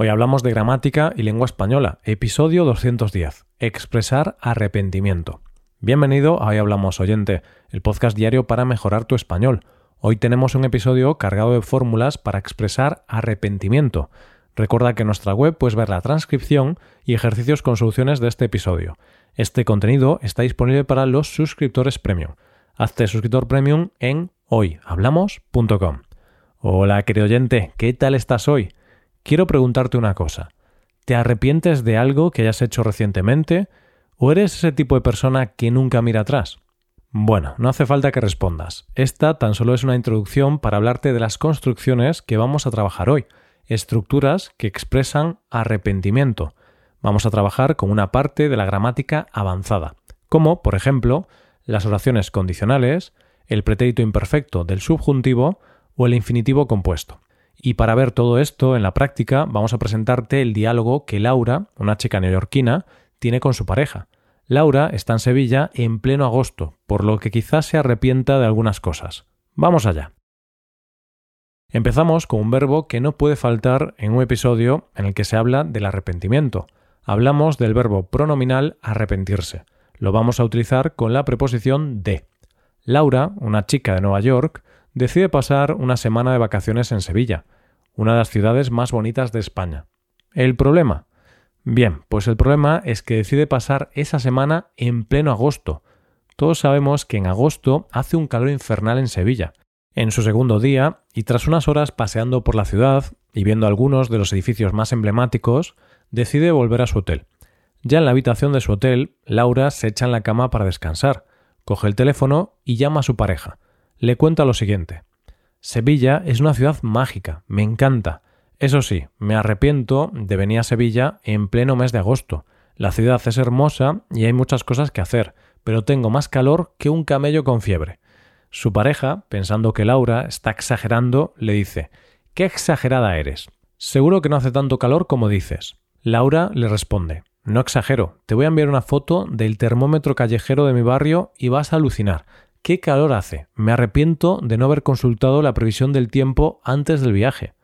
Hoy hablamos de gramática y lengua española, episodio 210, expresar arrepentimiento. Bienvenido a Hoy Hablamos Oyente, el podcast diario para mejorar tu español. Hoy tenemos un episodio cargado de fórmulas para expresar arrepentimiento. Recuerda que en nuestra web puedes ver la transcripción y ejercicios con soluciones de este episodio. Este contenido está disponible para los suscriptores premium. Hazte suscriptor premium en hoyhablamos.com. Hola, querido oyente, ¿qué tal estás hoy? Quiero preguntarte una cosa. ¿Te arrepientes de algo que hayas hecho recientemente? ¿O eres ese tipo de persona que nunca mira atrás? Bueno, no hace falta que respondas. Esta tan solo es una introducción para hablarte de las construcciones que vamos a trabajar hoy, estructuras que expresan arrepentimiento. Vamos a trabajar con una parte de la gramática avanzada, como, por ejemplo, las oraciones condicionales, el pretérito imperfecto del subjuntivo o el infinitivo compuesto. Y para ver todo esto en la práctica, vamos a presentarte el diálogo que Laura, una chica neoyorquina, tiene con su pareja. Laura está en Sevilla en pleno agosto, por lo que quizás se arrepienta de algunas cosas. Vamos allá. Empezamos con un verbo que no puede faltar en un episodio en el que se habla del arrepentimiento. Hablamos del verbo pronominal arrepentirse. Lo vamos a utilizar con la preposición de. Laura, una chica de Nueva York, decide pasar una semana de vacaciones en Sevilla, una de las ciudades más bonitas de España. ¿El problema? Bien, pues el problema es que decide pasar esa semana en pleno agosto. Todos sabemos que en agosto hace un calor infernal en Sevilla. En su segundo día, y tras unas horas paseando por la ciudad y viendo algunos de los edificios más emblemáticos, decide volver a su hotel. Ya en la habitación de su hotel, Laura se echa en la cama para descansar, coge el teléfono y llama a su pareja le cuenta lo siguiente. Sevilla es una ciudad mágica, me encanta. Eso sí, me arrepiento de venir a Sevilla en pleno mes de agosto. La ciudad es hermosa y hay muchas cosas que hacer, pero tengo más calor que un camello con fiebre. Su pareja, pensando que Laura está exagerando, le dice Qué exagerada eres. Seguro que no hace tanto calor como dices. Laura le responde No exagero, te voy a enviar una foto del termómetro callejero de mi barrio y vas a alucinar. ¿Qué calor hace? Me arrepiento de no haber consultado la previsión del tiempo antes del viaje.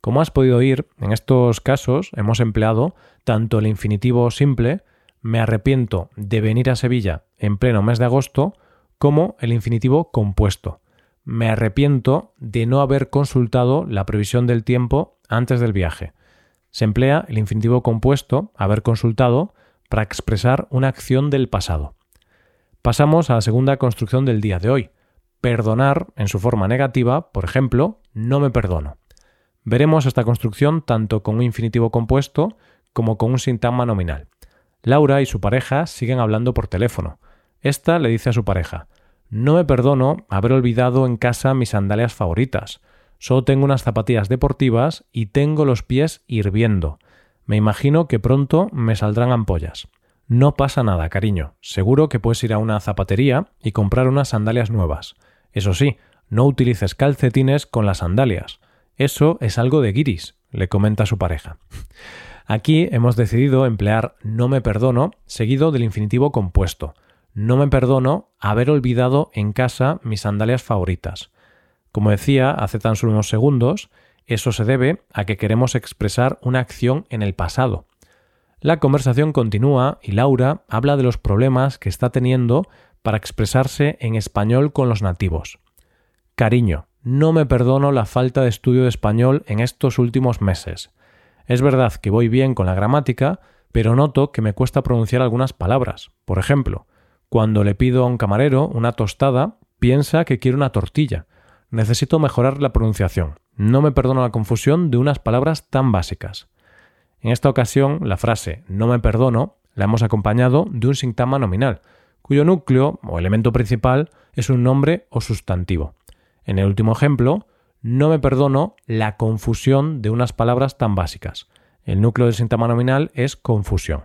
Como has podido oír, en estos casos hemos empleado tanto el infinitivo simple, me arrepiento de venir a Sevilla en pleno mes de agosto, como el infinitivo compuesto, me arrepiento de no haber consultado la previsión del tiempo antes del viaje. Se emplea el infinitivo compuesto, haber consultado, para expresar una acción del pasado. Pasamos a la segunda construcción del día de hoy. Perdonar en su forma negativa, por ejemplo, no me perdono. Veremos esta construcción tanto con un infinitivo compuesto como con un sintagma nominal. Laura y su pareja siguen hablando por teléfono. Esta le dice a su pareja No me perdono haber olvidado en casa mis sandalias favoritas. Solo tengo unas zapatillas deportivas y tengo los pies hirviendo. Me imagino que pronto me saldrán ampollas. No pasa nada, cariño. Seguro que puedes ir a una zapatería y comprar unas sandalias nuevas. Eso sí, no utilices calcetines con las sandalias. Eso es algo de guiris, le comenta su pareja. Aquí hemos decidido emplear no me perdono seguido del infinitivo compuesto. No me perdono haber olvidado en casa mis sandalias favoritas. Como decía hace tan solo unos segundos, eso se debe a que queremos expresar una acción en el pasado. La conversación continúa y Laura habla de los problemas que está teniendo para expresarse en español con los nativos. Cariño, no me perdono la falta de estudio de español en estos últimos meses. Es verdad que voy bien con la gramática, pero noto que me cuesta pronunciar algunas palabras. Por ejemplo, cuando le pido a un camarero una tostada, piensa que quiere una tortilla. Necesito mejorar la pronunciación. No me perdono la confusión de unas palabras tan básicas. En esta ocasión, la frase no me perdono la hemos acompañado de un sintagma nominal, cuyo núcleo o elemento principal es un nombre o sustantivo. En el último ejemplo, no me perdono la confusión de unas palabras tan básicas. El núcleo del sintagma nominal es confusión.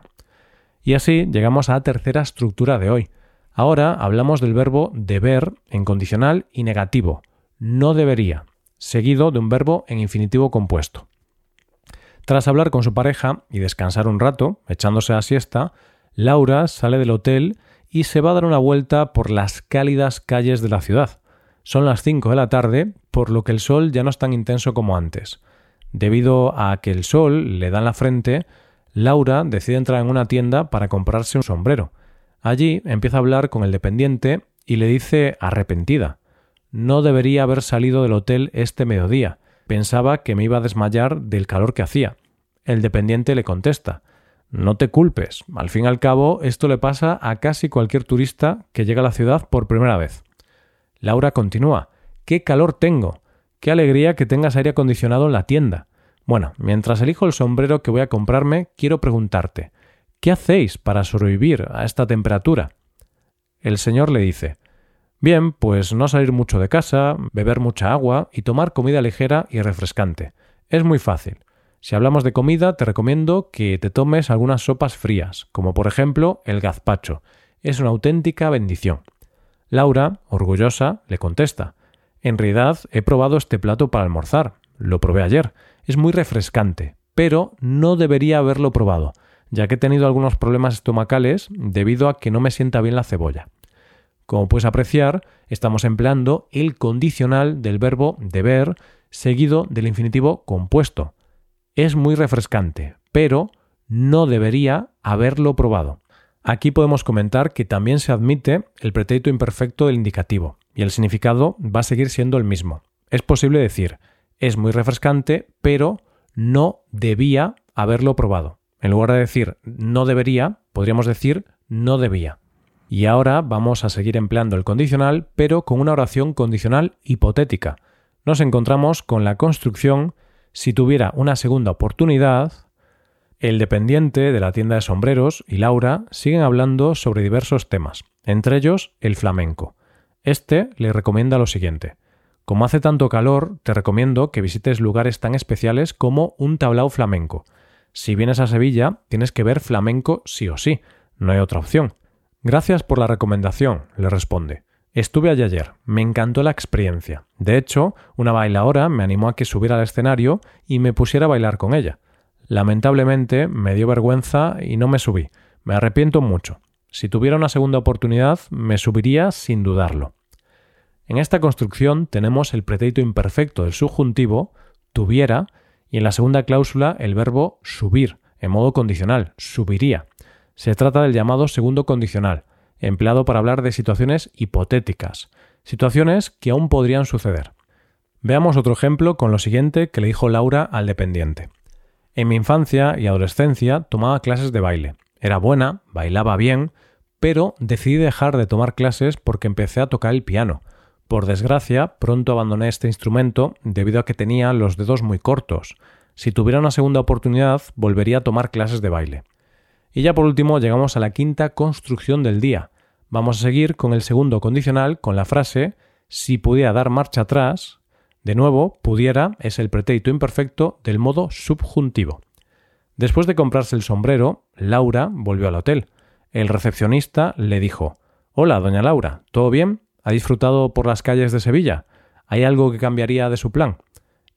Y así llegamos a la tercera estructura de hoy. Ahora hablamos del verbo deber en condicional y negativo, no debería, seguido de un verbo en infinitivo compuesto. Tras hablar con su pareja y descansar un rato, echándose a siesta, Laura sale del hotel y se va a dar una vuelta por las cálidas calles de la ciudad. Son las 5 de la tarde, por lo que el sol ya no es tan intenso como antes. Debido a que el sol le da en la frente, Laura decide entrar en una tienda para comprarse un sombrero. Allí empieza a hablar con el dependiente y le dice arrepentida. No debería haber salido del hotel este mediodía. Pensaba que me iba a desmayar del calor que hacía. El dependiente le contesta No te culpes. Al fin y al cabo, esto le pasa a casi cualquier turista que llega a la ciudad por primera vez. Laura continúa ¡Qué calor tengo! ¡Qué alegría que tengas aire acondicionado en la tienda! Bueno, mientras elijo el sombrero que voy a comprarme, quiero preguntarte ¿Qué hacéis para sobrevivir a esta temperatura? El señor le dice Bien, pues no salir mucho de casa, beber mucha agua y tomar comida ligera y refrescante. Es muy fácil. Si hablamos de comida, te recomiendo que te tomes algunas sopas frías, como por ejemplo el gazpacho. Es una auténtica bendición. Laura, orgullosa, le contesta En realidad he probado este plato para almorzar. Lo probé ayer. Es muy refrescante, pero no debería haberlo probado, ya que he tenido algunos problemas estomacales debido a que no me sienta bien la cebolla. Como puedes apreciar, estamos empleando el condicional del verbo deber seguido del infinitivo compuesto. Es muy refrescante, pero no debería haberlo probado. Aquí podemos comentar que también se admite el pretérito imperfecto del indicativo, y el significado va a seguir siendo el mismo. Es posible decir, es muy refrescante, pero no debía haberlo probado. En lugar de decir no debería, podríamos decir no debía. Y ahora vamos a seguir empleando el condicional, pero con una oración condicional hipotética. Nos encontramos con la construcción si tuviera una segunda oportunidad, el dependiente de la tienda de sombreros y Laura siguen hablando sobre diversos temas, entre ellos el flamenco. Este le recomienda lo siguiente. Como hace tanto calor, te recomiendo que visites lugares tan especiales como un tablao flamenco. Si vienes a Sevilla, tienes que ver flamenco sí o sí, no hay otra opción. Gracias por la recomendación, le responde. Estuve allí ayer, me encantó la experiencia. De hecho, una bailadora me animó a que subiera al escenario y me pusiera a bailar con ella. Lamentablemente me dio vergüenza y no me subí. Me arrepiento mucho. Si tuviera una segunda oportunidad, me subiría sin dudarlo. En esta construcción tenemos el pretérito imperfecto del subjuntivo, tuviera, y en la segunda cláusula el verbo subir, en modo condicional, subiría. Se trata del llamado segundo condicional, empleado para hablar de situaciones hipotéticas, situaciones que aún podrían suceder. Veamos otro ejemplo con lo siguiente que le dijo Laura al dependiente. En mi infancia y adolescencia tomaba clases de baile. Era buena, bailaba bien, pero decidí dejar de tomar clases porque empecé a tocar el piano. Por desgracia, pronto abandoné este instrumento debido a que tenía los dedos muy cortos. Si tuviera una segunda oportunidad, volvería a tomar clases de baile. Y ya por último llegamos a la quinta construcción del día. Vamos a seguir con el segundo condicional con la frase si pudiera dar marcha atrás. De nuevo, pudiera es el pretérito imperfecto del modo subjuntivo. Después de comprarse el sombrero, Laura volvió al hotel. El recepcionista le dijo Hola, doña Laura, ¿todo bien? ¿Ha disfrutado por las calles de Sevilla? ¿Hay algo que cambiaría de su plan?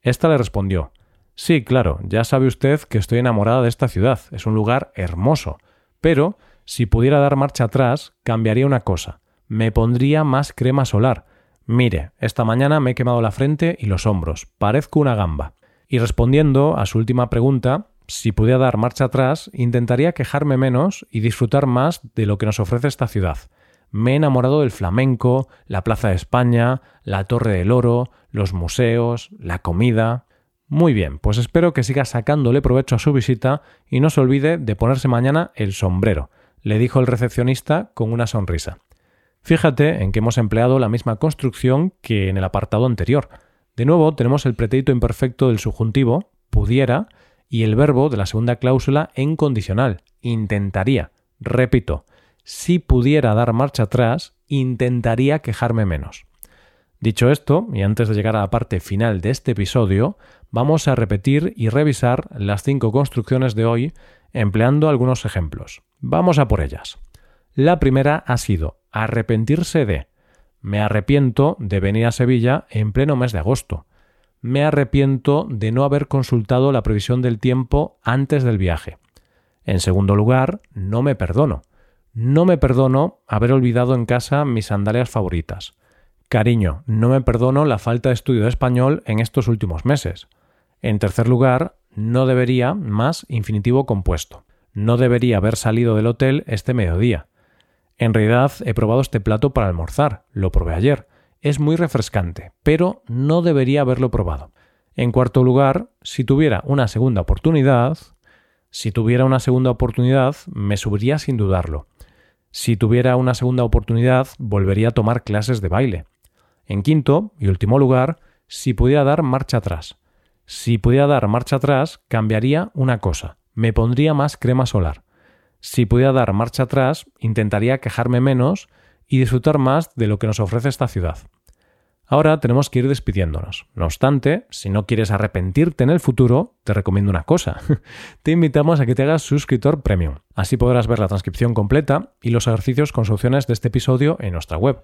Esta le respondió Sí, claro, ya sabe usted que estoy enamorada de esta ciudad, es un lugar hermoso, pero si pudiera dar marcha atrás, cambiaría una cosa, me pondría más crema solar. Mire, esta mañana me he quemado la frente y los hombros, parezco una gamba. Y respondiendo a su última pregunta, si pudiera dar marcha atrás, intentaría quejarme menos y disfrutar más de lo que nos ofrece esta ciudad. Me he enamorado del flamenco, la Plaza de España, la Torre del Oro, los museos, la comida. Muy bien, pues espero que siga sacándole provecho a su visita y no se olvide de ponerse mañana el sombrero, le dijo el recepcionista con una sonrisa. Fíjate en que hemos empleado la misma construcción que en el apartado anterior. De nuevo tenemos el pretérito imperfecto del subjuntivo, pudiera, y el verbo de la segunda cláusula en condicional, intentaría. Repito, si pudiera dar marcha atrás, intentaría quejarme menos. Dicho esto, y antes de llegar a la parte final de este episodio, vamos a repetir y revisar las cinco construcciones de hoy empleando algunos ejemplos. Vamos a por ellas. La primera ha sido arrepentirse de. Me arrepiento de venir a Sevilla en pleno mes de agosto. Me arrepiento de no haber consultado la previsión del tiempo antes del viaje. En segundo lugar, no me perdono. No me perdono haber olvidado en casa mis sandalias favoritas. Cariño, no me perdono la falta de estudio de español en estos últimos meses. En tercer lugar, no debería más infinitivo compuesto. No debería haber salido del hotel este mediodía. En realidad he probado este plato para almorzar, lo probé ayer. Es muy refrescante, pero no debería haberlo probado. En cuarto lugar, si tuviera una segunda oportunidad, si tuviera una segunda oportunidad, me subiría sin dudarlo. Si tuviera una segunda oportunidad, volvería a tomar clases de baile. En quinto y último lugar, si pudiera dar marcha atrás. Si pudiera dar marcha atrás, cambiaría una cosa. Me pondría más crema solar. Si pudiera dar marcha atrás, intentaría quejarme menos y disfrutar más de lo que nos ofrece esta ciudad. Ahora tenemos que ir despidiéndonos. No obstante, si no quieres arrepentirte en el futuro, te recomiendo una cosa. te invitamos a que te hagas suscriptor premium. Así podrás ver la transcripción completa y los ejercicios con soluciones de este episodio en nuestra web.